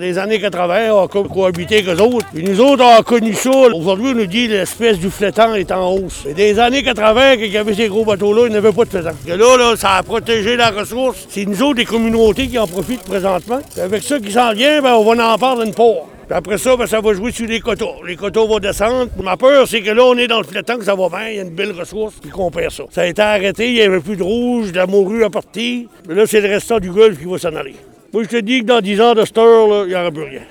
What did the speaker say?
Les années 80, on a co- cohabité avec eux autres. Puis nous autres, on a connu ça. Aujourd'hui, on nous dit que l'espèce du flétan est en hausse. Dans les années 80, quand il y avait ces gros bateaux-là, il n'y avait pas de flétan. Que là, là, ça a protégé la ressource. C'est nous autres, les communautés, qui en profitent présentement. Puis avec ça qui s'en vient, ben, on va en prendre une part. Puis après ça, ben, ça va jouer sur les quotas. Les quotas vont descendre. Ma peur, c'est que là, on est dans le flétan, que ça va bien, il y a une belle ressource, puis qu'on perd ça. Ça a été arrêté, il n'y avait plus de rouge, de la morue à partir. Mais là, c'est le restant du golfe qui va s'en aller. Voor je te dis dat in 10 jaar de stort, il n'y aura plus rien.